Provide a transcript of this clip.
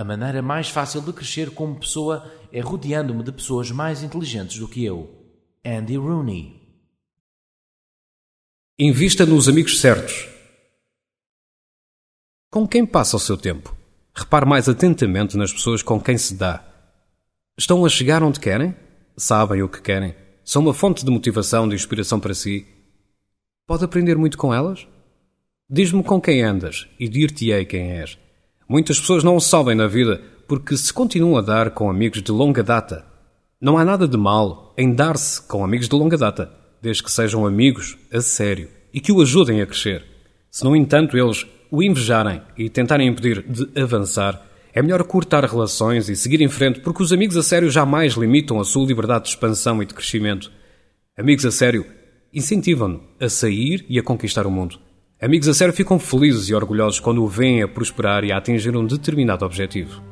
A maneira mais fácil de crescer como pessoa é rodeando-me de pessoas mais inteligentes do que eu. Andy Rooney. Invista nos amigos certos. Com quem passa o seu tempo? Repare mais atentamente nas pessoas com quem se dá. Estão a chegar onde querem? Sabem o que querem? São uma fonte de motivação, de inspiração para si? Pode aprender muito com elas? Diz-me com quem andas e dir-te-ei quem és. Muitas pessoas não o sabem na vida porque se continuam a dar com amigos de longa data. Não há nada de mal em dar-se com amigos de longa data, desde que sejam amigos a sério e que o ajudem a crescer. Se, no entanto, eles o invejarem e tentarem impedir de avançar, é melhor cortar relações e seguir em frente, porque os amigos a sério jamais limitam a sua liberdade de expansão e de crescimento. Amigos a sério incentivam-no a sair e a conquistar o mundo. Amigos a sério ficam felizes e orgulhosos quando o veem a prosperar e a atingir um determinado objetivo.